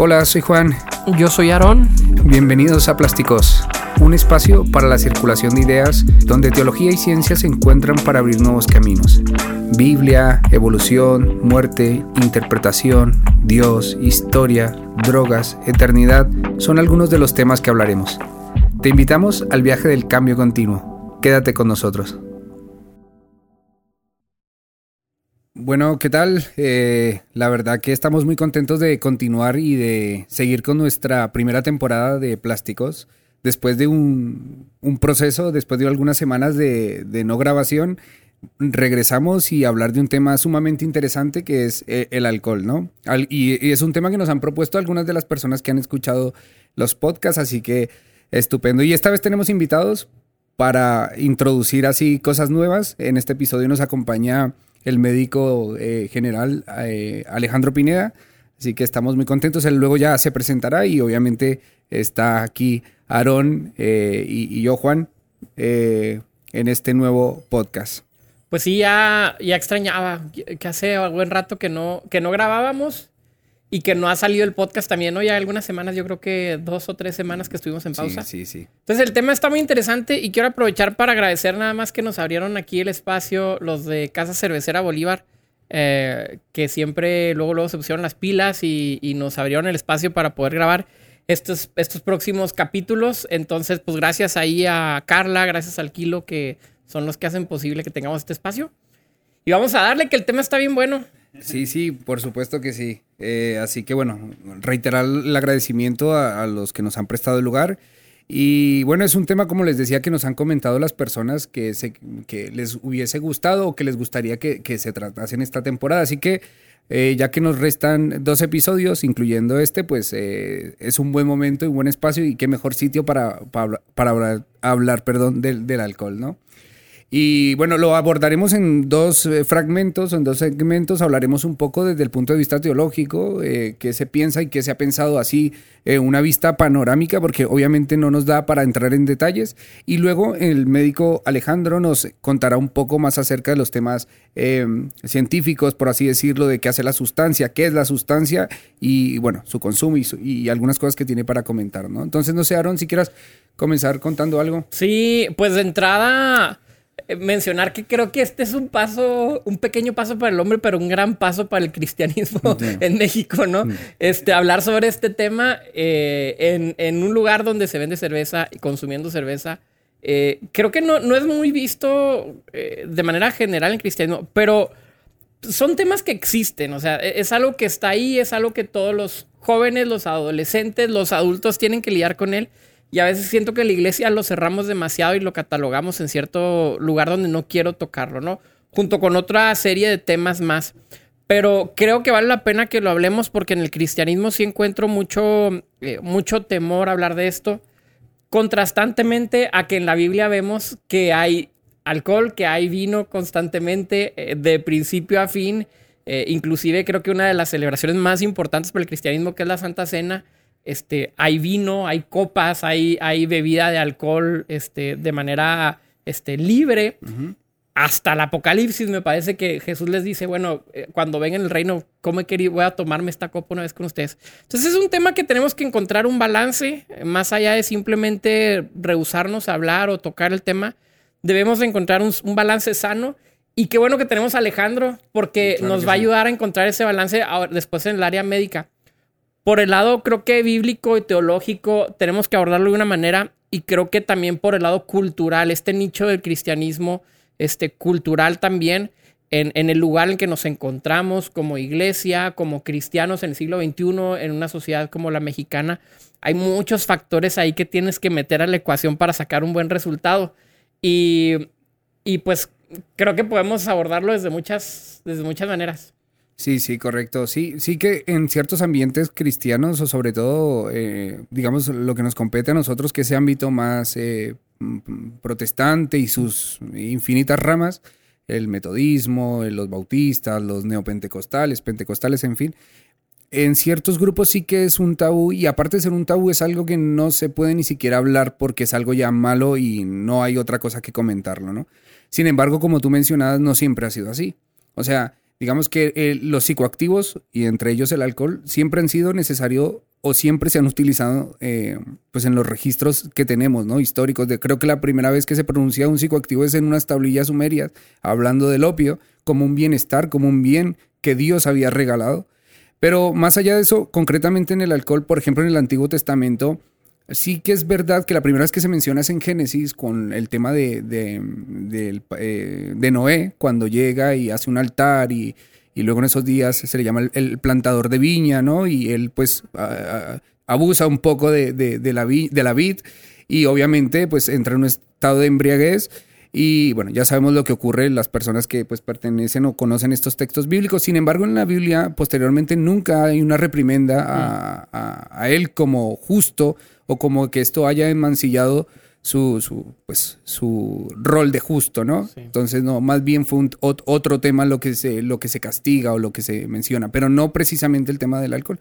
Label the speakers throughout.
Speaker 1: Hola, soy Juan.
Speaker 2: Yo soy Aarón.
Speaker 1: Bienvenidos a Plásticos, un espacio para la circulación de ideas donde teología y ciencia se encuentran para abrir nuevos caminos. Biblia, evolución, muerte, interpretación, Dios, historia, drogas, eternidad son algunos de los temas que hablaremos. Te invitamos al viaje del cambio continuo. Quédate con nosotros. Bueno, ¿qué tal? Eh, la verdad que estamos muy contentos de continuar y de seguir con nuestra primera temporada de Plásticos. Después de un, proceso, después de algunas semanas de, no grabación, regresamos y hablar de un tema sumamente interesante que es eh, el alcohol, ¿no? y, y, es un tema que nos han propuesto algunas de las personas que han escuchado los podcasts, así que estupendo. Y esta vez tenemos invitados para introducir así cosas nuevas. En este episodio nos acompaña el médico eh, general eh, Alejandro Pineda. Así que estamos muy contentos. Él luego ya se presentará y obviamente está aquí Aarón eh, y, yo, Juan, en este nuevo podcast.
Speaker 2: Pues sí, ya, ya extrañaba que hace buen rato que no, que no grabábamos y que no ha salido el podcast también, ¿no? Ya algunas semanas, yo creo que dos o tres semanas que estuvimos en pausa.
Speaker 1: Sí, sí, sí.
Speaker 2: Entonces el tema está muy interesante y quiero aprovechar para agradecer nada más que nos abrieron aquí el espacio los de Casa Cervecera Bolívar, eh, que siempre luego, luego se pusieron las pilas y, nos abrieron el espacio para poder grabar estos, estos próximos capítulos. Entonces, pues gracias ahí a Carla, gracias al Kilo, que son los que hacen posible que tengamos este espacio. Y vamos a darle que el tema está bien bueno.
Speaker 1: Sí, sí, por supuesto que sí. Eh, así que bueno, reiterar el agradecimiento a, los que nos han prestado el lugar. Y bueno, es un tema, como les decía, que nos han comentado las personas que, se, que les hubiese gustado o que les gustaría que, se tratase en esta temporada. Así que eh, ya que nos restan dos episodios, incluyendo este, pues eh, es un buen momento y un buen espacio y qué mejor sitio para, para, hablar, hablar perdón, del, del alcohol, ¿no? Y bueno, lo abordaremos en dos eh, fragmentos, en dos segmentos. Hablaremos un poco desde el punto de vista teológico, eh, qué se piensa y qué se ha pensado así, eh, una vista panorámica, porque obviamente no nos da para entrar en detalles. Y luego el médico Alejandro nos contará un poco más acerca de los temas científicos, por así decirlo, de qué hace la sustancia, qué es la sustancia y bueno, su consumo y, y algunas cosas que tiene para comentar, ¿no? Entonces, no sé, Aaron, si quieras comenzar contando algo.
Speaker 2: Sí, pues de entrada mencionar que creo que este es un paso, un pequeño paso para el hombre, pero un gran paso para el cristianismo en México, ¿no? Este, hablar sobre este tema eh, en, un lugar donde se vende cerveza y consumiendo cerveza, eh, creo que no, no, es muy visto de manera general en cristianismo, pero son temas que existen, o sea, e, es algo que está ahí, es algo que todos los jóvenes, los adolescentes, los adultos tienen que lidiar con él. Y a veces siento que la iglesia lo cerramos demasiado y lo catalogamos en cierto lugar donde no quiero tocarlo, ¿no? Junto con otra serie de temas más. Pero creo que vale la pena que lo hablemos porque en el cristianismo sí encuentro mucho, eh, mucho temor hablar de esto. Contrastantemente a que en la Biblia vemos que hay alcohol, que hay vino constantemente, eh, de principio a fin. Eh, inclusive creo que una de las celebraciones más importantes para el cristianismo, que es la Santa Cena, este, hay vino, hay copas, hay, hay bebida de alcohol este, de manera este, libre. Hasta el Apocalipsis me parece que Jesús les dice, bueno, eh, cuando venga el reino, ¿cómo he querido? Voy a tomarme esta copa una vez con ustedes. Entonces es un tema que tenemos que encontrar un balance, más allá de simplemente rehusarnos a hablar o tocar el tema. Debemos encontrar un, balance sano. Y qué bueno que tenemos a Alejandro, porque nos va a ayudar a encontrar ese balance después en el área médica por el lado creo que bíblico y teológico tenemos que abordarlo de una manera y creo que también por el lado cultural, este nicho del cristianismo, este cultural también, en, en, el lugar en que nos encontramos como iglesia, como cristianos en el siglo XXI, en una sociedad como la mexicana, hay muchos factores ahí que tienes que meter a la ecuación para sacar un buen resultado. Y, y pues creo que podemos abordarlo desde muchas, desde muchas maneras.
Speaker 1: Sí, sí, correcto. Sí, sí que en ciertos ambientes cristianos, o sobre todo, eh, digamos, lo que nos compete a nosotros, que ese ámbito más eh, protestante y sus infinitas ramas, el metodismo, los bautistas, los neopentecostales, pentecostales, en fin, en ciertos grupos sí que es un tabú y aparte de ser un tabú es algo que no se puede ni siquiera hablar porque es algo ya malo y no hay otra cosa que comentarlo, ¿no? Sin embargo, como tú mencionabas, no siempre ha sido así. O sea, digamos que eh, los psicoactivos, y entre ellos el alcohol, siempre han sido necesario o siempre se han utilizado eh, pues en los registros que tenemos, ¿no? Históricos. De, creo que la primera vez que se pronuncia un psicoactivo es en unas tablillas sumerias, hablando del opio como un bienestar, como un bien que Dios había regalado. Pero más allá de eso, concretamente en el alcohol, por ejemplo, en el Antiguo Testamento, sí que es verdad que la primera vez que se menciona es en Génesis con el tema de, de, eh, Noé, cuando llega y hace un altar y, luego en esos días se le llama el, plantador de viña, ¿no? Y él pues abusa un poco de, la de la vid y obviamente pues entra en un estado de embriaguez y bueno, ya sabemos lo que ocurre en las personas que pues pertenecen o conocen estos textos bíblicos. Sin embargo, en la Biblia posteriormente nunca hay una reprimenda a, a, él como justo o como que esto haya enmancillado su, su, pues, su rol de justo, ¿no? Entonces, no, más bien fue otro tema lo que, se, lo que se castiga o lo que se menciona, pero no precisamente el tema del alcohol.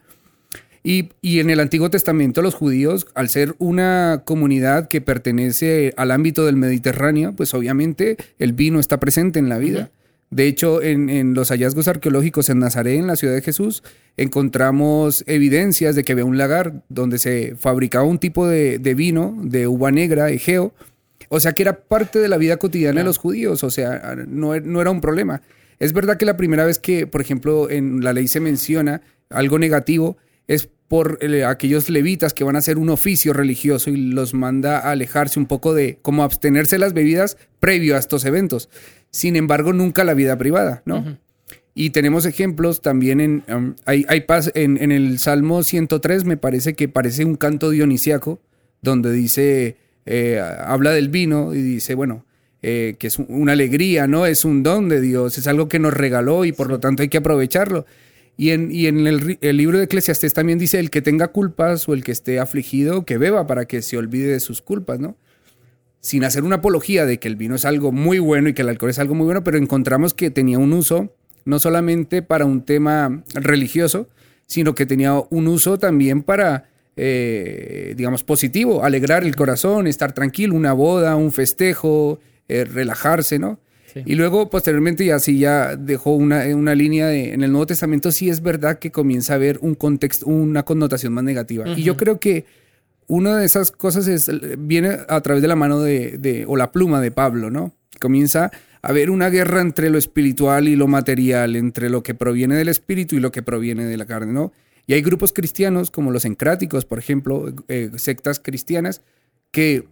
Speaker 1: Y, en el Antiguo Testamento los judíos, al ser una comunidad que pertenece al ámbito del Mediterráneo, pues obviamente el vino está presente en la vida. De hecho, en, los hallazgos arqueológicos en Nazaret, en la ciudad de Jesús, encontramos evidencias de que había un lagar donde se fabricaba un tipo de, vino de uva negra, egeo. O sea que era parte de la vida cotidiana de los judíos, o sea, no, no era un problema. Es verdad que la primera vez que, por ejemplo, en la ley se menciona algo negativo, es por eh, aquellos levitas que van a hacer un oficio religioso y los manda a alejarse un poco de cómo abstenerse las bebidas previo a estos eventos. Sin embargo, nunca la vida privada, ¿no? Y tenemos ejemplos también en, um, hay, hay en, en, el Salmo 103, me parece que parece un canto dionisiaco, donde dice, eh, habla del vino y dice, bueno, eh, que es una alegría, ¿no? Es un don de Dios, es algo que nos regaló y por lo tanto hay que aprovecharlo. Y en, el, libro de Eclesiastés también dice, el que tenga culpas o el que esté afligido, que beba para que se olvide de sus culpas, ¿no? Sin hacer una apología de que el vino es algo muy bueno y que el alcohol es algo muy bueno, pero encontramos que tenía un uso no solamente para un tema religioso, sino que tenía un uso también para, eh, digamos, positivo, alegrar el corazón, estar tranquilo, una boda, un festejo, eh, relajarse, ¿no? Y luego, posteriormente, y así ya dejó una, una línea de, en el Nuevo Testamento, sí es verdad que comienza a haber un contexto, una connotación más negativa. Y yo creo que una de esas cosas es, viene a través de la mano de, de, o la pluma de Pablo, ¿no? Comienza a haber una guerra entre lo espiritual y lo material, entre lo que proviene del espíritu y lo que proviene de la carne, ¿no? Y hay grupos cristianos, como los encráticos, por ejemplo, eh, sectas cristianas, que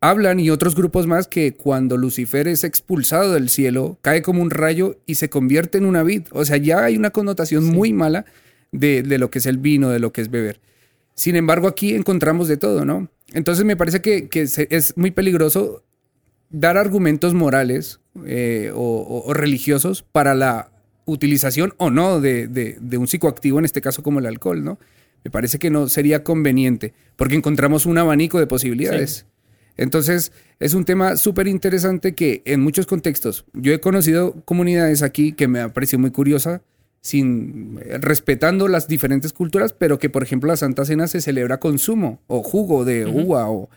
Speaker 1: hablan y otros grupos más que cuando Lucifer es expulsado del cielo, cae como un rayo y se convierte en una vid. O sea, ya hay una connotación muy mala de, lo que es el vino, de lo que es beber. Sin embargo, aquí encontramos de todo, ¿no? Entonces me parece que, es muy peligroso dar argumentos morales eh, o, religiosos para la utilización o no de, un psicoactivo, en este caso como el alcohol, ¿no? Me parece que no sería conveniente, porque encontramos un abanico de posibilidades. Entonces, es un tema súper interesante que en muchos contextos, yo he conocido comunidades aquí que me ha parecido muy curiosa, sin respetando las diferentes culturas, pero que por ejemplo la Santa Cena se celebra con zumo o jugo de uva o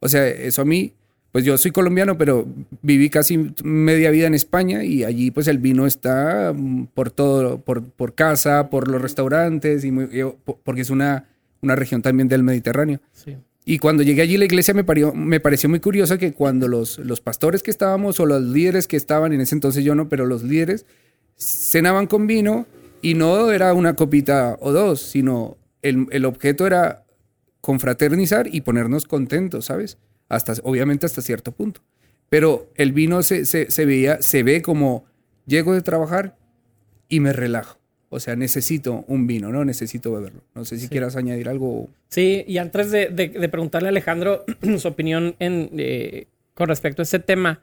Speaker 1: o sea, eso a mí pues yo soy colombiano, pero viví casi media vida en España y allí pues el vino está mm, por todo, por, por casa, por los restaurantes, y porque es una, una región también del Mediterráneo. Sí. Y cuando llegué allí la iglesia me, me pareció muy curioso que cuando los, los pastores que estábamos o los líderes que estaban, en ese entonces yo no, pero los líderes cenaban con vino y no era una copita o dos, sino el, el objeto era confraternizar y ponernos contentos, ¿sabes? Hasta, obviamente hasta cierto punto. Pero el vino se, se, se veía, se ve como llego de trabajar y me relajo. O sea, necesito un vino, ¿no? Necesito beberlo. No sé si quieras añadir algo.
Speaker 2: Sí, y antes de, preguntarle a Alejandro su opinión en, eh, con respecto a este tema,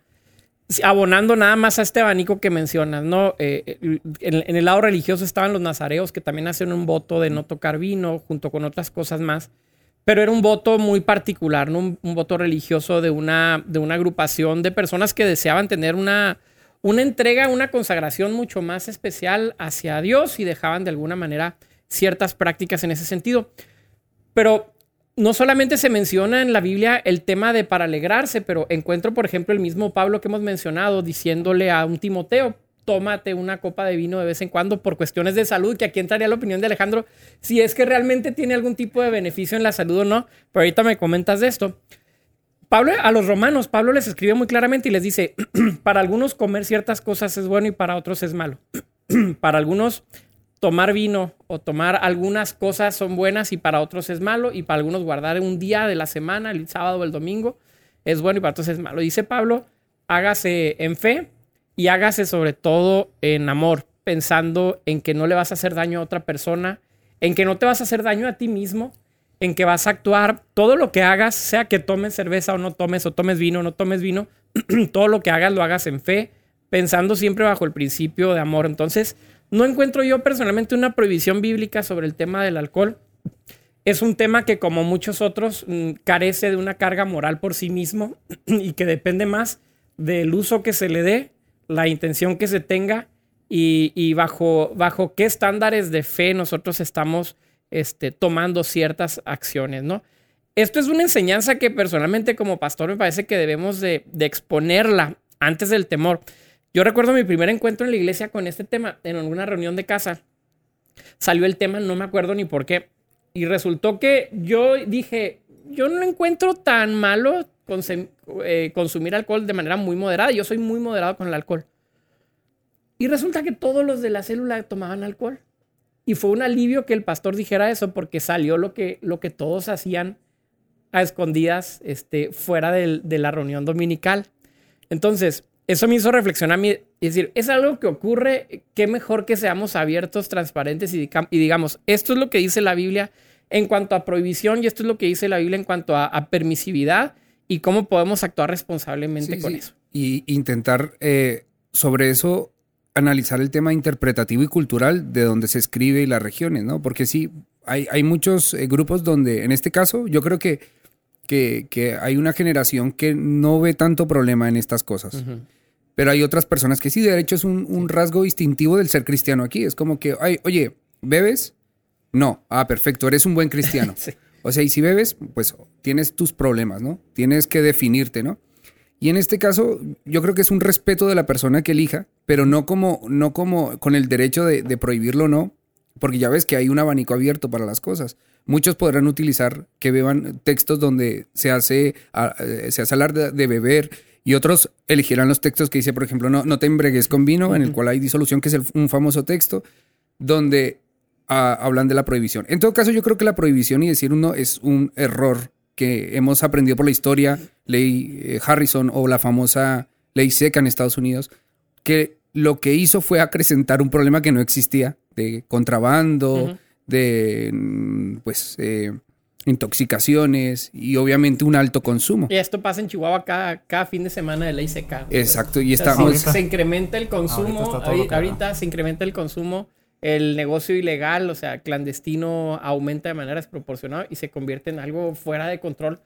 Speaker 2: abonando nada más a este abanico que mencionas, ¿no? Eh, en, el lado religioso estaban los nazareos que también hacen un voto de no tocar vino junto con otras cosas más, pero era un voto muy particular, ¿no? Un, un voto religioso de una, de una agrupación de personas que deseaban tener una una entrega, una consagración mucho más especial hacia Dios y dejaban de alguna manera ciertas prácticas en ese sentido. Pero no solamente se menciona en la Biblia el tema de para alegrarse, pero encuentro, por ejemplo, el mismo Pablo que hemos mencionado diciéndole a un Timoteo, tómate una copa de vino de vez en cuando por cuestiones de salud, que aquí entraría la opinión de Alejandro, si es que realmente tiene algún tipo de beneficio en la salud o no, pero ahorita me comentas de esto. Pablo, a los romanos, Pablo les escribe muy claramente y les dice, para algunos comer ciertas cosas es bueno y para otros es malo. para algunos tomar vino o tomar algunas cosas son buenas y para otros es malo y para algunos guardar un día de la semana, el sábado o el domingo, es bueno y para otros es malo. Dice Pablo, hágase en fe y hágase sobre todo en amor, pensando en que no le vas a hacer daño a otra persona, en que no te vas a hacer daño a ti mismo en que vas a actuar, todo lo que hagas, sea que tomes cerveza o no tomes, o tomes vino o no tomes vino, todo lo que hagas lo hagas en fe, pensando siempre bajo el principio de amor. Entonces, no encuentro yo personalmente una prohibición bíblica sobre el tema del alcohol. Es un tema que, como muchos otros, mm, carece de una carga moral por sí mismo y que depende más del uso que se le dé, la intención que se tenga y, bajo, bajo qué estándares de fe nosotros estamos este, tomando ciertas acciones, ¿no? Esto es una enseñanza que personalmente como pastor me parece que debemos de, exponerla antes del temor. Yo recuerdo mi primer encuentro en la iglesia con este tema, en alguna reunión de casa. Salió el tema, no me acuerdo ni por qué. Y resultó que yo dije, yo no encuentro tan malo eh, consumir alcohol de manera muy moderada. Yo soy muy moderado con el alcohol. Y resulta que todos los de la célula tomaban alcohol. Y fue un alivio que el pastor dijera eso porque salió lo que, lo que todos hacían a escondidas este, fuera de la reunión dominical. Entonces, eso me hizo reflexionar y decir, es algo que ocurre, qué mejor que seamos abiertos, transparentes y, digamos, esto es lo que dice la Biblia en cuanto a prohibición y esto es lo que dice la Biblia en cuanto a, permisividad y cómo podemos actuar responsablemente con eso.
Speaker 1: Y intentar eh, sobre eso analizar el tema interpretativo y cultural de donde se escribe y las regiones, ¿no? Porque sí, hay, hay muchos eh, grupos donde, en este caso, yo creo que, que, hay una generación que no ve tanto problema en estas cosas. Pero hay otras personas que sí, de hecho, es un, rasgo distintivo del ser cristiano aquí. Es como que, ay, oye, ¿bebes? No. Ah, perfecto, eres un buen cristiano. O sea, y si bebes, pues tienes tus problemas, ¿no? Tienes que definirte, ¿no? Y en este caso, yo creo que es un respeto de la persona que elija, pero no como, no como con el derecho de, prohibirlo, no, porque ya ves que hay un abanico abierto para las cosas. Muchos podrán utilizar que beban textos donde se hace, eh, se hace hablar de, beber y otros elegirán los textos que dice, por ejemplo, no, no te embregues con vino, en el cual hay disolución, que es un famoso texto, donde ah, hablan de la prohibición. En todo caso, yo creo que la prohibición y decir uno es un error que hemos aprendido por la historia, ley eh, Harrison o la famosa ley seca en Estados Unidos, que lo que hizo fue acrecentar un problema que no existía, de contrabando, de mm, pues eh, intoxicaciones y obviamente un alto consumo.
Speaker 2: Y esto pasa en Chihuahua cada, cada fin de semana de ley seca.
Speaker 1: Exacto, y estamos...
Speaker 2: se, incrementa el consumo, ahorita se incrementa el consumo el negocio ilegal, o sea, clandestino, aumenta de manera desproporcionada y se convierte en algo fuera de control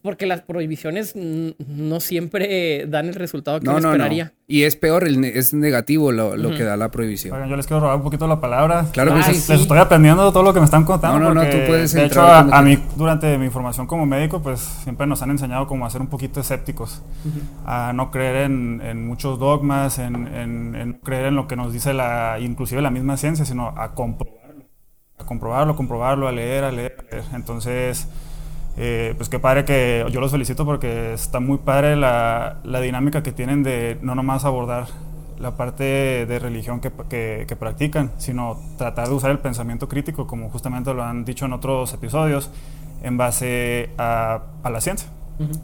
Speaker 2: porque las prohibiciones no siempre dan el resultado que uno esperaría.
Speaker 1: Y es peor, es negativo lo, que da la prohibición.
Speaker 3: yo les quiero robar un poquito la palabra.
Speaker 1: Claro que
Speaker 3: ah,
Speaker 1: sí.
Speaker 3: Les estoy aprendiendo todo lo que me están contando.
Speaker 1: No, no, no, tú puedes
Speaker 3: De hecho, a, mí, durante mi formación como médico, pues siempre nos han enseñado como a ser un poquito escépticos. A no creer en, muchos dogmas, en, en, creer en lo que nos dice la, inclusive la misma ciencia, sino a comprobarlo. A comprobarlo, comprobarlo, a leer, a leer. A leer. Entonces eh, pues qué padre que yo los felicito porque está muy padre la, la, dinámica que tienen de no nomás abordar la parte de religión que, que, practican, sino tratar de usar el pensamiento crítico, como justamente lo han dicho en otros episodios, en base a, a la ciencia.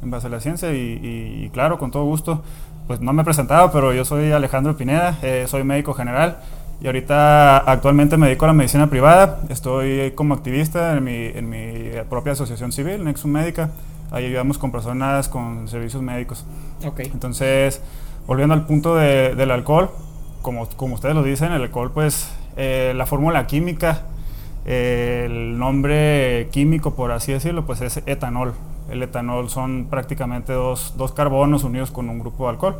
Speaker 3: En base a la ciencia y, claro, con todo gusto, pues no me he presentado, pero yo soy Alejandro Pineda, eh, soy médico general. Y ahorita actualmente me dedico a la medicina privada. Estoy como activista en mi, en mi propia asociación civil, Nexum Médica. Ahí ayudamos con personas con servicios médicos.
Speaker 2: Okay.
Speaker 3: Entonces, volviendo al punto de, del alcohol, como, como ustedes lo dicen, el alcohol, pues eh, la fórmula química, el nombre químico, por así decirlo, pues es etanol. El etanol son prácticamente dos, dos carbonos unidos con un grupo de alcohol.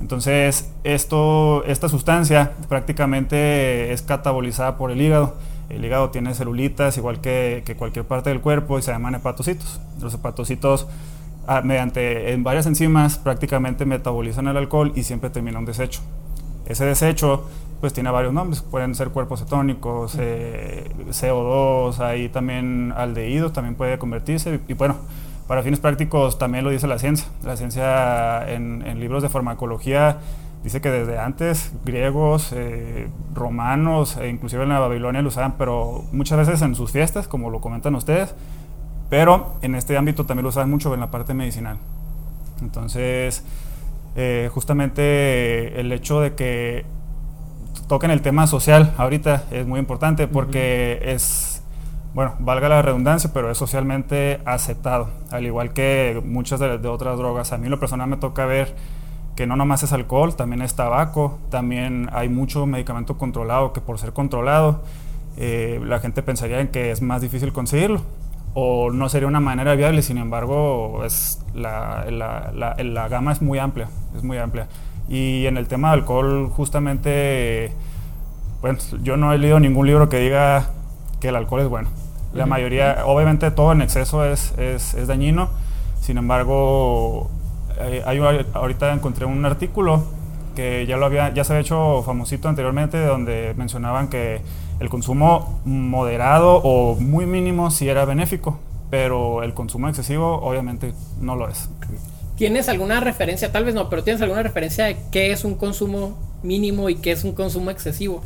Speaker 3: Entonces, esto, esta sustancia prácticamente es catabolizada por el hígado. El hígado tiene celulitas igual que, cualquier parte del cuerpo y se llaman hepatocitos. Los hepatocitos, ah, mediante en varias enzimas, prácticamente metabolizan el alcohol y siempre termina un desecho. Ese desecho pues tiene varios nombres, pueden ser cuerpos cetónicos, eh, CO2, ahí también aldehídos también puede convertirse y, bueno, para fines prácticos también lo dice la ciencia. La ciencia en, libros de farmacología dice que desde antes griegos, eh, romanos e inclusive en la Babilonia lo usaban, pero muchas veces en sus fiestas, como lo comentan ustedes, pero en este ámbito también lo usaban mucho en la parte medicinal. Entonces, eh, justamente el hecho de que toquen el tema social ahorita es muy importante porque es, bueno, valga la redundancia, pero es socialmente aceptado, al igual que muchas de, otras drogas. A mí lo personal me toca ver que no nomás es alcohol, también es tabaco, también hay mucho medicamento controlado que por ser controlado eh, la gente pensaría en que es más difícil conseguirlo o no sería una manera viable, sin embargo es la, la, la gama es muy amplia, es muy amplia. Y en el tema de alcohol, justamente, bueno, yo no he leído ningún libro que diga que el alcohol es bueno. La mayoría, obviamente todo en exceso es, es, es dañino, sin embargo, eh, hay, ahorita encontré un artículo que ya, lo había, ya se había hecho famosito anteriormente, donde mencionaban que el consumo moderado o muy mínimo sí era benéfico, pero el consumo excesivo obviamente no lo es.
Speaker 2: ¿Tienes alguna referencia? Tal vez no, pero ¿tienes alguna referencia de qué es un consumo mínimo y qué es un consumo excesivo?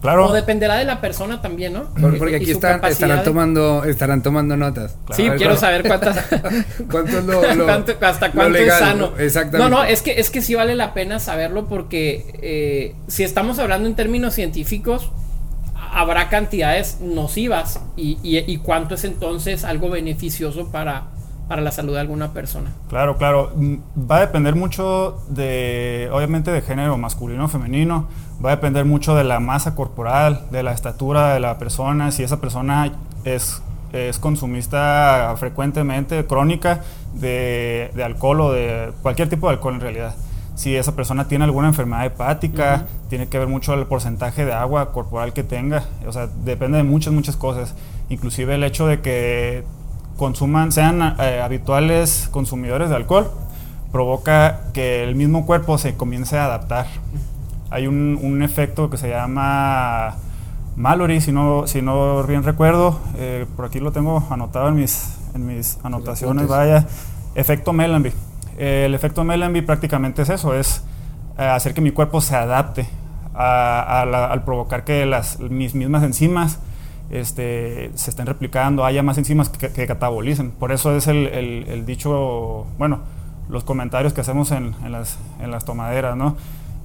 Speaker 3: Claro.
Speaker 2: O dependerá de la persona también, ¿no?
Speaker 1: Porque aquí están, estarán, tomando, estarán tomando notas.
Speaker 2: Sí, quiero saber cuántas.
Speaker 1: ¿Cuánto es lo,
Speaker 2: hasta cuánto es sano. Exactamente. No, no, es que, es que sí vale la pena saberlo porque eh, si estamos hablando en términos científicos, habrá cantidades nocivas y, y cuánto es entonces algo beneficioso para, para la salud de alguna persona.
Speaker 3: Claro, claro. Mm, va a depender mucho de, obviamente, de género masculino o femenino. Va a depender mucho de la masa corporal, de la estatura de la persona, si esa persona es, es consumista frecuentemente, crónica, de, alcohol o de cualquier tipo de alcohol en realidad. Si esa persona tiene alguna enfermedad hepática, tiene que ver mucho el porcentaje de agua corporal que tenga. O sea, depende de muchas, muchas cosas. Inclusive el hecho de que consuman, sean eh, habituales consumidores de alcohol, provoca que el mismo cuerpo se comience a adaptar. Hay un, efecto que se llama Mallory, si no, si no bien recuerdo, eh, por aquí lo tengo anotado en mis, en mis anotaciones, vaya, efecto Mellanby. el efecto Mellanby prácticamente es eso, es eh, hacer que mi cuerpo se adapte al provocar que las, mis mismas enzimas este, se estén replicando, haya más enzimas que, catabolicen. Por eso es el, dicho, bueno, los comentarios que hacemos en, las, en las tomaderas, ¿no?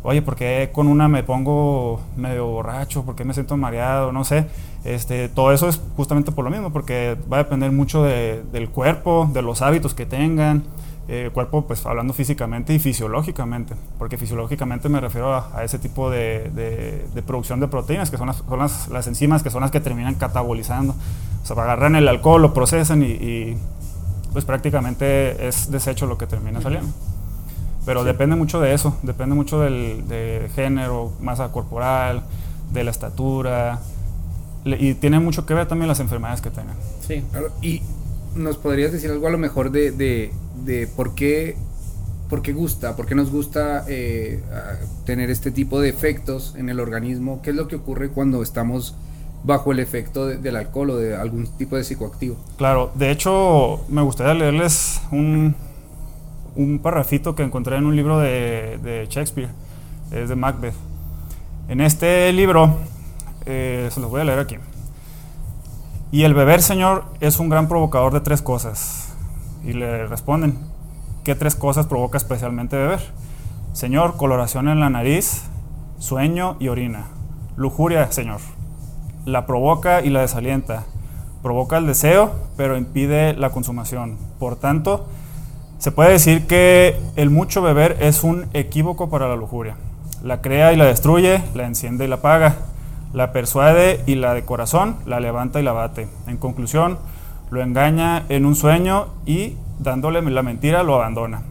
Speaker 3: Oye, ¿por qué con una me pongo medio borracho? ¿Por qué me siento mareado? No sé. Este, todo eso es justamente por lo mismo, porque va a depender mucho del cuerpo, de los hábitos que tengan, eh, cuerpo, pues hablando físicamente y fisiológicamente, porque fisiológicamente me refiero a, ese tipo de, producción de proteínas, que son, las, son las, enzimas que son las que terminan catabolizando. O sea, agarran el alcohol, lo procesan y, pues prácticamente es desecho lo que termina saliendo. Pero depende mucho de eso, depende mucho del de género, masa corporal, de la estatura, y tiene mucho que ver también las enfermedades que tengan.
Speaker 1: Sí. Y nos podrías decir algo a lo mejor de, de, por qué por qué gusta, por qué nos gusta eh, tener este tipo de efectos en el organismo, qué es lo que ocurre cuando estamos bajo el efecto del alcohol o de algún tipo de psicoactivo.
Speaker 3: Claro, de hecho me gustaría leerles un, un parrafito que encontré en un libro de, Shakespeare, es de Macbeth. En este libro, eh, se los voy a leer aquí. Y el beber, Señor, es un gran provocador de tres cosas. Y le responden, ¿qué tres cosas provoca especialmente beber? Señor, coloración en la nariz, sueño y orina. Lujuria, Señor. La provoca y la desalienta. Provoca el deseo, pero impide la consumación. Por tanto, se puede decir que el mucho beber es un equívoco para la lujuria. La crea y la destruye, la enciende y la apaga la persuade y la de corazón la levanta y la bate. En conclusión, lo engaña en un sueño y dándole la mentira lo abandona.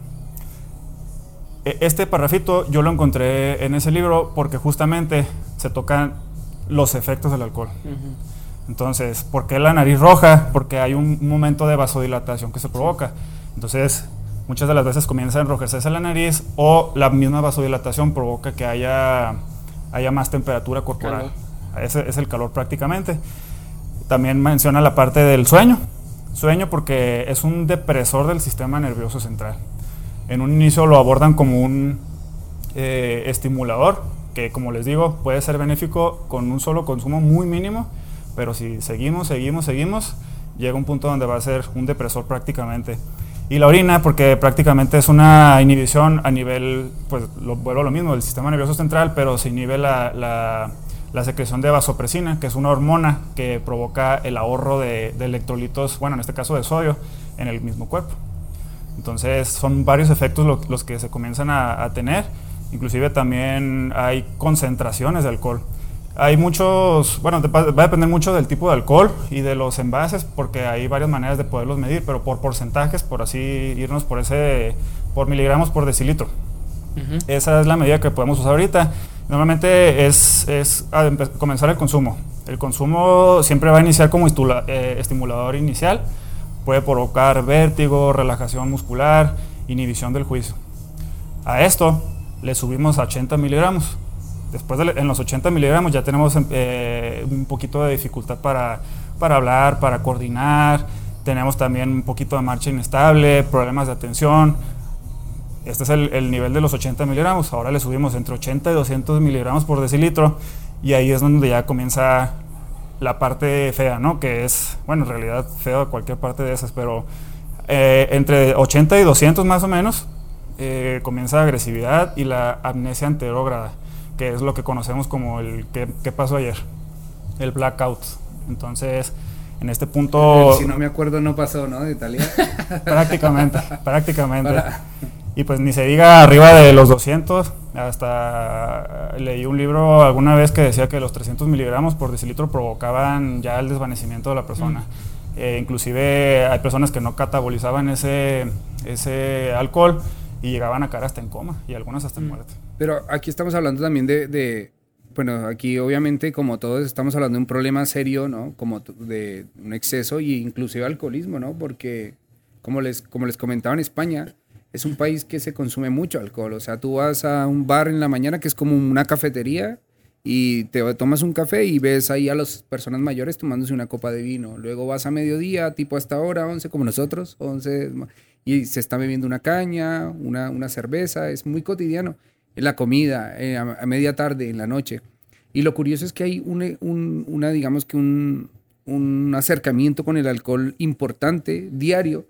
Speaker 3: E, este parrafito yo lo encontré en ese libro porque justamente se tocan los efectos del alcohol. Entonces, ¿por qué la nariz roja? Porque hay un momento de vasodilatación que se provoca. Entonces, muchas de las veces comienza a enrojecerse la nariz o la misma vasodilatación provoca que haya haya más temperatura corporal. Ese es el calor prácticamente. También menciona la parte del sueño. Sueño porque es un depresor del sistema nervioso central. En un inicio lo abordan como un eh, estimulador, que como les digo, puede ser benéfico con un solo consumo muy mínimo, pero si seguimos, seguimos, seguimos, llega un punto donde va a ser un depresor prácticamente. Y la orina, porque prácticamente es una inhibición a nivel, pues lo, vuelvo a lo mismo, del sistema nervioso central, pero se inhibe la, la, secreción de vasopresina, que es una hormona que provoca el ahorro de, electrolitos, bueno, en este caso de sodio, en el mismo cuerpo. Entonces son varios efectos los que se comienzan a, a tener. Inclusive también hay concentraciones de alcohol. Hay muchos, bueno, va a depender mucho del tipo de alcohol y de los envases, porque hay varias maneras de poderlos medir, pero por porcentajes, por así irnos por ese, por miligramos por decilitro. Esa es la medida que podemos usar ahorita. Normalmente es, es comenzar el consumo. El consumo siempre va a iniciar como eh, estimulador inicial. Puede provocar vértigo, relajación muscular, inhibición del juicio. A esto le subimos a 80 miligramos Después de, en los 80 miligramos ya tenemos eh, un poquito de dificultad para, para hablar, para coordinar, tenemos también un poquito de marcha inestable, problemas de atención. Este es el, el, nivel de los 80 miligramos. Ahora le subimos entre 80 y 200 miligramos por decilitro y ahí es donde ya comienza la parte fea, ¿no? Que es, bueno, en realidad feo cualquier parte de esas, pero eh, entre 80 y 200 más o menos eh, comienza la agresividad y la amnesia anterógrada que es lo que conocemos como el ¿qué, pasó ayer? El blackout. Entonces, en este punto...
Speaker 1: Si no me acuerdo, no pasó, ¿no? De Italia.
Speaker 3: prácticamente, prácticamente. Y pues ni se diga arriba de los 200, hasta leí un libro alguna vez que decía que los 300 miligramos por decilitro provocaban ya el desvanecimiento de la persona. Mm. Eh, inclusive hay personas que no catabolizaban ese, ese alcohol y llegaban a caer hasta en coma y algunas hasta en mm. muerte.
Speaker 1: Pero aquí estamos hablando también de, bueno, aquí obviamente como todos estamos hablando de un problema serio, ¿no? Como de un exceso y inclusive alcoholismo, ¿no? Porque como les, como les comentaba en España, es un país que se consume mucho alcohol. O sea, tú vas a un bar en la mañana que es como una cafetería y te tomas un café y ves ahí a las personas mayores tomándose una copa de vino. Luego vas a mediodía, tipo hasta ahora, 11 como nosotros, 11, y se está bebiendo una caña, una, una cerveza, es muy cotidiano en la comida, eh, a, media tarde, en la noche. Y lo curioso es que hay un, una, digamos que un, un, acercamiento con el alcohol importante, diario,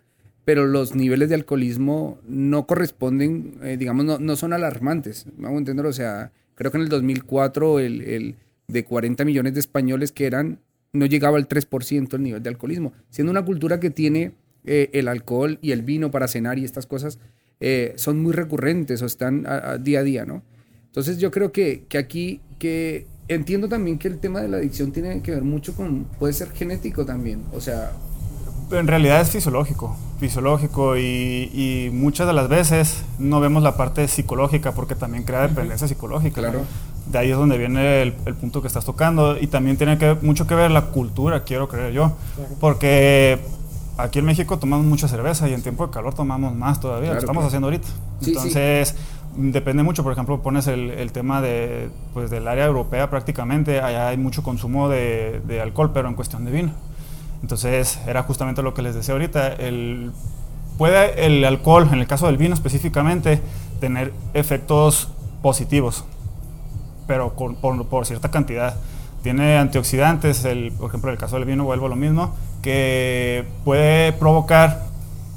Speaker 1: pero los niveles de alcoholismo no corresponden, eh, digamos, no, no, son alarmantes. Vamos a entender, o sea, creo que en el 2004 el, el de 40 millones de españoles que eran, no llegaba al 3% el nivel de alcoholismo, siendo una cultura que tiene eh, el alcohol y el vino para cenar y estas cosas eh, son muy recurrentes o están a, día a día, ¿no? Entonces yo creo que, que aquí, que entiendo también que el tema de la adicción tiene que ver mucho con, puede ser genético también, o sea...
Speaker 3: En realidad es fisiológico, fisiológico y, y muchas de las veces no vemos la parte psicológica porque también crea dependencia psicológica.
Speaker 1: Claro.
Speaker 3: De ahí es donde viene el, el, punto que estás tocando y también tiene que, mucho que ver la cultura, quiero creer yo. Porque aquí en México tomamos mucha cerveza y en tiempo de calor tomamos más todavía, lo estamos haciendo ahorita. Entonces, depende mucho, por ejemplo, pones el, tema de, pues, del área europea prácticamente, allá hay mucho consumo de, alcohol, pero en cuestión de vino. Entonces, era justamente lo que les decía ahorita, el, puede el alcohol, en el caso del vino específicamente, tener efectos positivos, pero por, por cierta cantidad. Tiene antioxidantes, el, por ejemplo, en el caso del vino vuelvo a lo mismo, que puede provocar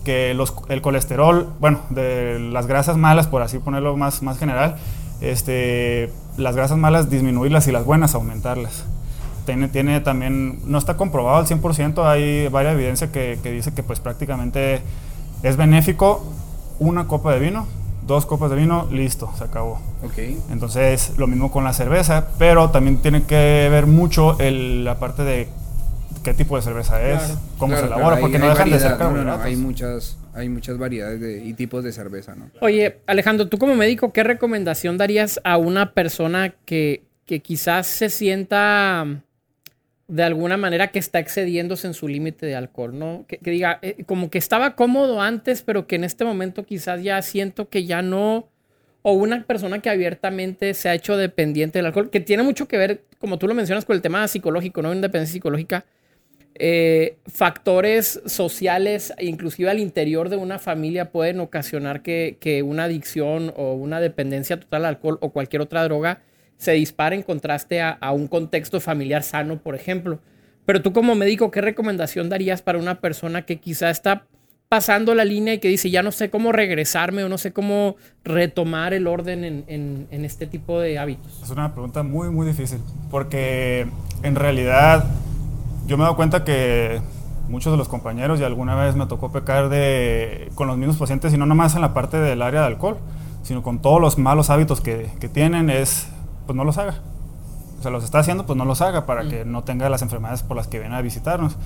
Speaker 3: que los, el colesterol, bueno, de las grasas malas, por así ponerlo más, más general, este, las grasas malas disminuirlas y las buenas aumentarlas. Tiene, tiene también, no está comprobado al 100%, hay varias evidencia que, que dice que pues prácticamente es benéfico una copa de vino dos copas de vino, listo, se acabó.
Speaker 1: Okay.
Speaker 3: Entonces, lo mismo con la cerveza, pero también tiene que ver mucho el, la parte de qué tipo de cerveza es, cómo se elabora, porque no dejan de ser
Speaker 1: hay muchas hay muchas variedades y tipos de cerveza, ¿no?
Speaker 2: Oye, Alejandro, tú como médico, ¿qué recomendación darías a una persona que, que quizás se sienta de alguna manera que está excediéndose en su límite de alcohol, ¿no? Que, diga, eh, como que estaba cómodo antes, pero que en este momento quizás ya siento que ya no, o una persona que abiertamente se ha hecho dependiente del alcohol, que tiene mucho que ver, como tú lo mencionas, con el tema psicológico, ¿no? Independencia psicológica. Eh, factores sociales, inclusive al interior de una familia, pueden ocasionar que, que, una adicción o una dependencia total al alcohol o cualquier otra droga se dispare en contraste a, a un contexto familiar sano, por ejemplo. Pero tú como médico, ¿qué recomendación darías para una persona que quizá está pasando la línea y que dice, ya no sé cómo regresarme o no sé cómo retomar el orden en, en, en, este tipo de hábitos?
Speaker 3: Es una pregunta muy, muy difícil, porque en realidad yo me he dado cuenta que muchos de los compañeros y alguna vez me tocó pecar de, con los mismos pacientes y no nomás en la parte del área de alcohol, sino con todos los malos hábitos que, que tienen, es, pues no los haga. O sea, los está haciendo, pues no los haga para mm. que no tenga las enfermedades por las que viene a visitarnos.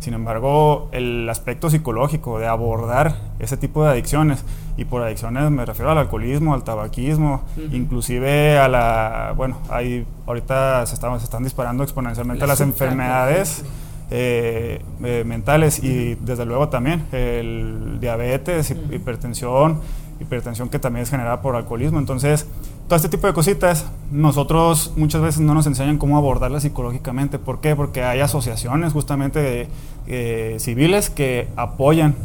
Speaker 3: Sin embargo, el aspecto psicológico de abordar ese tipo de adicciones, y por adicciones me refiero al alcoholismo, al tabaquismo, inclusive a la, bueno, hay, ahorita se están, se están disparando exponencialmente las enfermedades eh, eh, mentales y desde luego también el diabetes, hipertensión, hipertensión que también es generada por alcoholismo. Entonces, todo este tipo de cositas, nosotros muchas veces no nos enseñan cómo abordarlas psicológicamente. ¿Por qué? Porque hay asociaciones justamente eh, civiles que apoyan.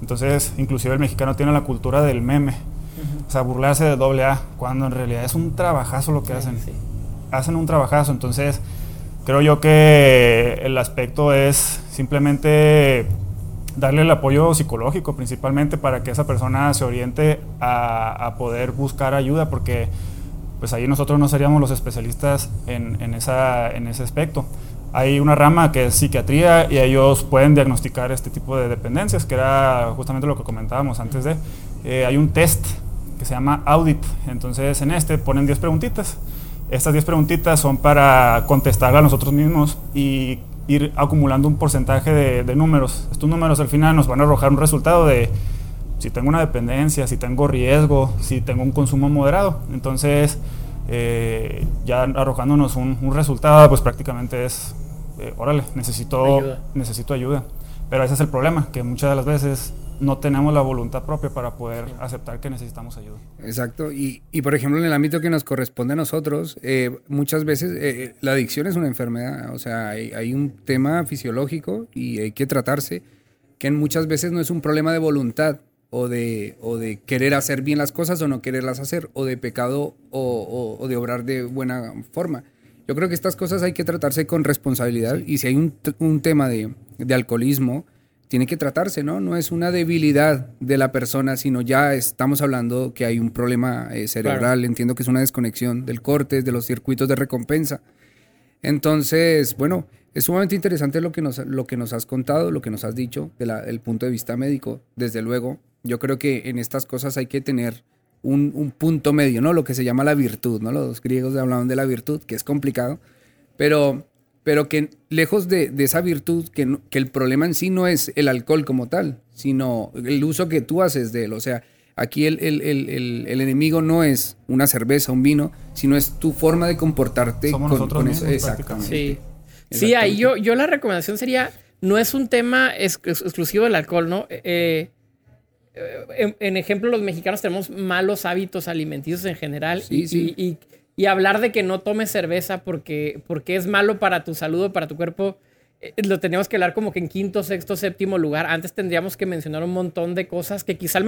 Speaker 3: Entonces, inclusive el mexicano tiene la cultura del meme. O sea, burlarse de doble A, cuando en realidad es un trabajazo lo que hacen. Hacen un trabajazo. Entonces, creo yo que el aspecto es simplemente darle el apoyo psicológico principalmente para que esa persona se oriente a, poder buscar ayuda porque pues ahí nosotros no seríamos los especialistas en, ese aspecto. Hay una rama que es psiquiatría y ellos pueden diagnosticar este tipo de dependencias, que era justamente lo que comentábamos antes de. Eh, hay un test que se llama Audit, entonces en este ponen 10 preguntitas. Estas 10 preguntitas son para contestarla a nosotros mismos y ir acumulando un porcentaje de, de números. Estos números al final nos van a arrojar un resultado de si tengo una dependencia, si tengo riesgo, si tengo un consumo moderado. Entonces, eh, ya arrojándonos un, un, resultado, pues prácticamente es, eh, órale, necesito ayuda. necesito ayuda. Pero ese es el problema, que muchas de las veces no tenemos la voluntad propia para poder sí. aceptar que necesitamos ayuda.
Speaker 1: Exacto. Y, y, por ejemplo, en el ámbito que nos corresponde a nosotros, eh, muchas veces eh, la adicción es una enfermedad. O sea, hay, hay, un tema fisiológico y hay que tratarse, que muchas veces no es un problema de voluntad, o de, o de querer hacer bien las cosas o no quererlas hacer, o de pecado o, o, o, de obrar de buena forma. Yo creo que estas cosas hay que tratarse con responsabilidad y si hay un, un tema de, de, alcoholismo, tiene que tratarse, ¿no? No es una debilidad de la persona, sino ya estamos hablando que hay un problema eh, cerebral, claro. entiendo que es una desconexión del corte, de los circuitos de recompensa. Entonces, bueno, es sumamente interesante lo que nos, lo que nos has contado, lo que nos has dicho del punto de vista médico. Desde luego, yo creo que en estas cosas hay que tener un, un, punto medio, ¿no? Lo que se llama la virtud, ¿no? Los griegos hablaban de la virtud, que es complicado, pero, pero que lejos de, de esa virtud, que, no, que el problema en sí no es el alcohol como tal, sino el uso que tú haces de él. O sea, aquí el, el, el, el enemigo no es una cerveza, un vino, sino es tu forma de comportarte
Speaker 3: Somos con, con eso.
Speaker 1: Exactamente.
Speaker 2: Sí. sí, ahí yo, yo la recomendación sería, no es un tema ex exclusivo del alcohol, ¿no? Eh, en, en, ejemplo, los mexicanos tenemos malos hábitos alimenticios en general
Speaker 1: sí,
Speaker 2: y,
Speaker 1: sí.
Speaker 2: Y, y, y, hablar de que no tomes cerveza porque, porque es malo para tu salud o para tu cuerpo, eh, lo tenemos que hablar como que en quinto, sexto, séptimo lugar. Antes tendríamos que mencionar un montón de cosas que quizás,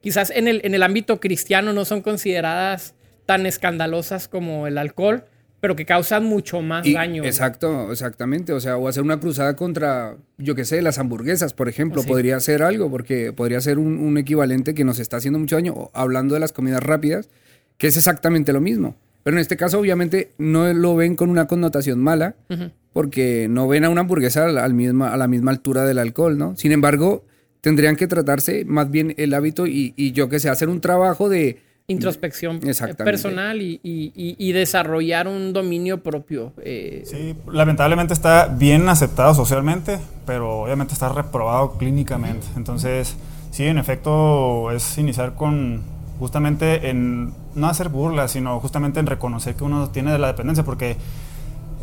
Speaker 2: quizás en, el, en el ámbito cristiano no son consideradas tan escandalosas como el alcohol pero que causan mucho más
Speaker 1: y,
Speaker 2: daño.
Speaker 1: Exacto, exactamente. O sea, o hacer una cruzada contra, yo qué sé, las hamburguesas, por ejemplo, sí. podría ser algo, porque podría ser un, un, equivalente que nos está haciendo mucho daño, hablando de las comidas rápidas, que es exactamente lo mismo. Pero en este caso, obviamente, no lo ven con una connotación mala, uh -huh. porque no ven a una hamburguesa misma, a la misma altura del alcohol, ¿no? Sin embargo, tendrían que tratarse más bien el hábito y, y yo que sé, hacer un trabajo de
Speaker 2: introspección personal y, y, y, desarrollar un dominio propio.
Speaker 3: Eh. Sí, lamentablemente está bien aceptado socialmente, pero obviamente está reprobado clínicamente. Entonces, sí, en efecto, es iniciar con justamente en no hacer burlas, sino justamente en reconocer que uno tiene de la dependencia, porque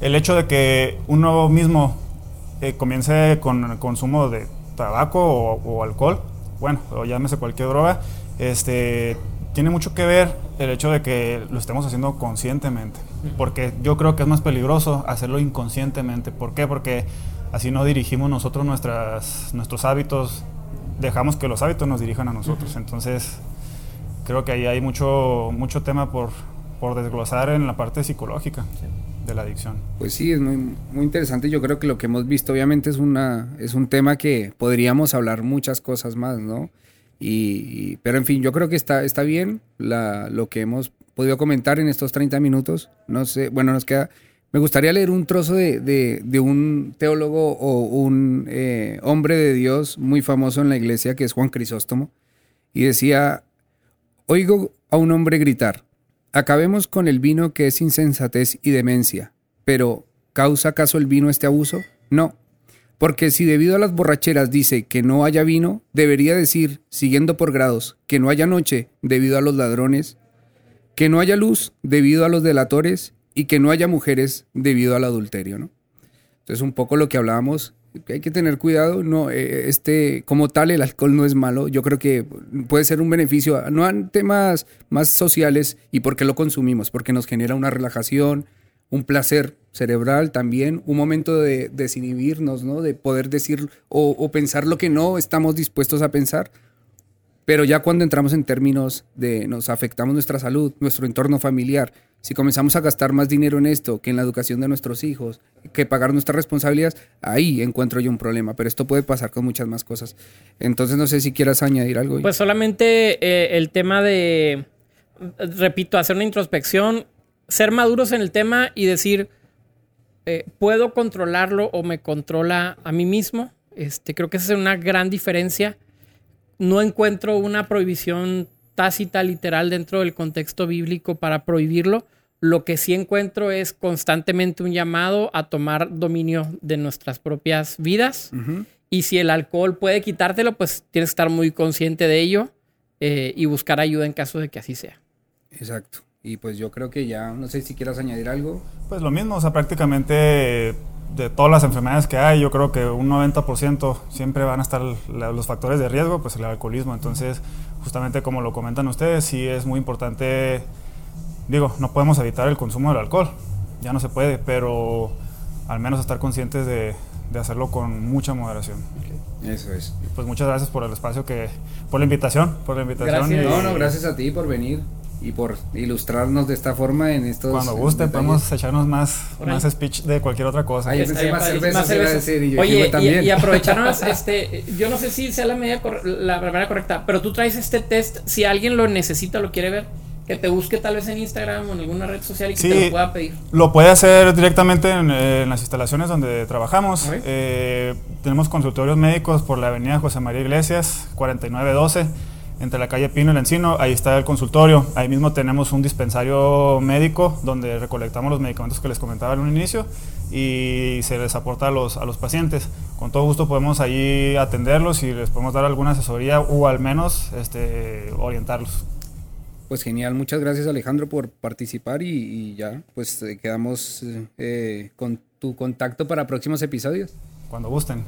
Speaker 3: el hecho de que uno mismo eh, comience con el consumo de tabaco o, o alcohol, bueno, o llámese cualquier droga, este tiene mucho que ver el hecho de que lo estemos haciendo conscientemente, porque yo creo que es más peligroso hacerlo inconscientemente. ¿Por qué? Porque así no dirigimos nosotros nuestras, nuestros hábitos, dejamos que los hábitos nos dirijan a nosotros. Entonces, creo que ahí hay mucho, mucho tema por, por desglosar en la parte psicológica de la adicción.
Speaker 1: Pues sí, es muy, muy interesante. Yo creo que lo que hemos visto obviamente es, una, es un tema que podríamos hablar muchas cosas más, ¿no? Y, pero en fin, yo creo que está, está bien la, lo que hemos podido comentar en estos 30 minutos. No sé, bueno, nos queda... Me gustaría leer un trozo de, de, un teólogo o un eh, hombre de Dios muy famoso en la iglesia, que es Juan Crisóstomo, y decía, oigo a un hombre gritar, acabemos con el vino que es insensatez y demencia, pero ¿causa acaso el vino este abuso? No, porque si debido a las borracheras dice que no haya vino, debería decir, siguiendo por grados, que no haya noche debido a los ladrones, que no haya luz debido a los delatores y que no haya mujeres debido al adulterio, ¿no? Entonces un poco lo que hablábamos, hay que tener cuidado, no, eh, este, como tal el alcohol no es malo, yo creo que puede ser un beneficio, no en temas más sociales y porque lo consumimos, porque nos genera una relajación, un placer cerebral también, un momento de desinhibirnos, ¿no? De poder decir o, pensar lo que no estamos dispuestos a pensar. Pero ya cuando entramos en términos de nos afectamos nuestra salud, nuestro entorno familiar, si comenzamos a gastar más dinero en esto que en la educación de nuestros hijos, que pagar nuestras responsabilidades, ahí encuentro yo un problema. Pero esto puede pasar con muchas más cosas. Entonces no sé si quieras añadir algo.
Speaker 2: Pues solamente eh, el tema de, repito, hacer una introspección ser maduros en el tema y decir, eh, ¿puedo controlarlo o me controla a mí mismo? Este, creo que esa es una gran diferencia. No encuentro una prohibición tácita, literal, dentro del contexto bíblico para prohibirlo. Lo que sí encuentro es constantemente un llamado a tomar dominio de nuestras propias vidas. Y si el alcohol puede quitártelo, pues tienes que estar muy consciente de ello eh, y buscar ayuda en caso de que así sea.
Speaker 1: Exacto. Y pues yo creo que ya, no sé si quieras añadir algo.
Speaker 3: Pues lo mismo, o sea, prácticamente de todas las enfermedades que hay, yo creo que un 90% siempre van a estar los factores de riesgo, pues el alcoholismo. Entonces, justamente como lo comentan ustedes, sí es muy importante, digo, no podemos evitar el consumo del alcohol, ya no se puede, pero al menos estar conscientes de, de hacerlo con mucha moderación.
Speaker 1: Eso es.
Speaker 3: pues muchas gracias por el espacio que, por la invitación, por la invitación.
Speaker 1: Gracias. no, no, gracias a ti por venir y por ilustrarnos de esta forma en estos.
Speaker 3: Cuando guste, podemos echarnos más, más speech de cualquier otra cosa.
Speaker 1: Ay, pensé más cerveza, más Decir, y
Speaker 2: yo Oye, también. Y, aprovecharnos, este, yo no sé si sea la medida la manera correcta, pero tú traes este test, si alguien lo necesita, lo quiere ver, que te busque tal vez en Instagram o en alguna red social y que te lo pueda pedir.
Speaker 3: Lo puede hacer directamente en, las instalaciones donde trabajamos. Eh, tenemos consultorios médicos por la avenida José María Iglesias, 4912 entre la calle Pino y el Encino, ahí está el consultorio. Ahí mismo tenemos un dispensario médico donde recolectamos los medicamentos que les comentaba en un inicio y se les aporta a los, a los pacientes. Con todo gusto podemos ahí atenderlos y les podemos dar alguna asesoría o al menos este, orientarlos.
Speaker 1: Pues genial, muchas gracias Alejandro por participar y, ya, pues eh, quedamos eh, con tu contacto para próximos episodios.
Speaker 3: Cuando gusten.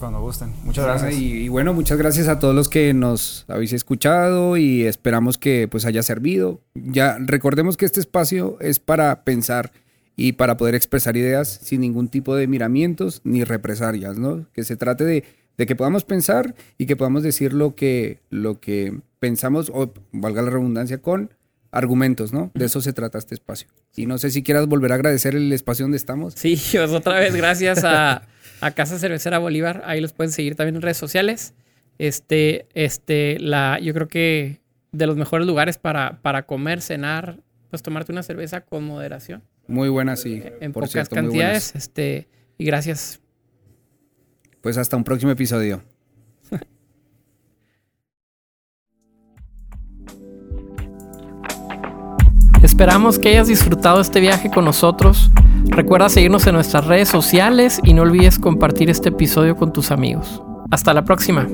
Speaker 3: Cuando gusten. Muchas gracias.
Speaker 1: Y, bueno, muchas gracias a todos los que nos habéis escuchado y esperamos que pues haya servido. Ya recordemos que este espacio es para pensar y para poder expresar ideas sin ningún tipo de miramientos ni represalias, ¿no? Que se trate de, de que podamos pensar y que podamos decir lo que, lo que pensamos, o valga la redundancia, con argumentos, ¿no? De eso se trata este espacio. Y no sé si quieras volver a agradecer el espacio donde estamos.
Speaker 2: Sí, pues otra vez gracias a, a Casa Cervecera Bolívar. Ahí los pueden seguir también en redes sociales. Este, este, la, yo creo que de los mejores lugares para, para comer, cenar, pues tomarte una cerveza con moderación.
Speaker 1: Muy buena, sí.
Speaker 2: En pocas cantidades. Este, y gracias.
Speaker 1: Pues hasta un próximo episodio.
Speaker 2: Esperamos que hayas disfrutado este viaje con nosotros. Recuerda seguirnos en nuestras redes sociales y no olvides compartir este episodio con tus amigos. Hasta la próxima.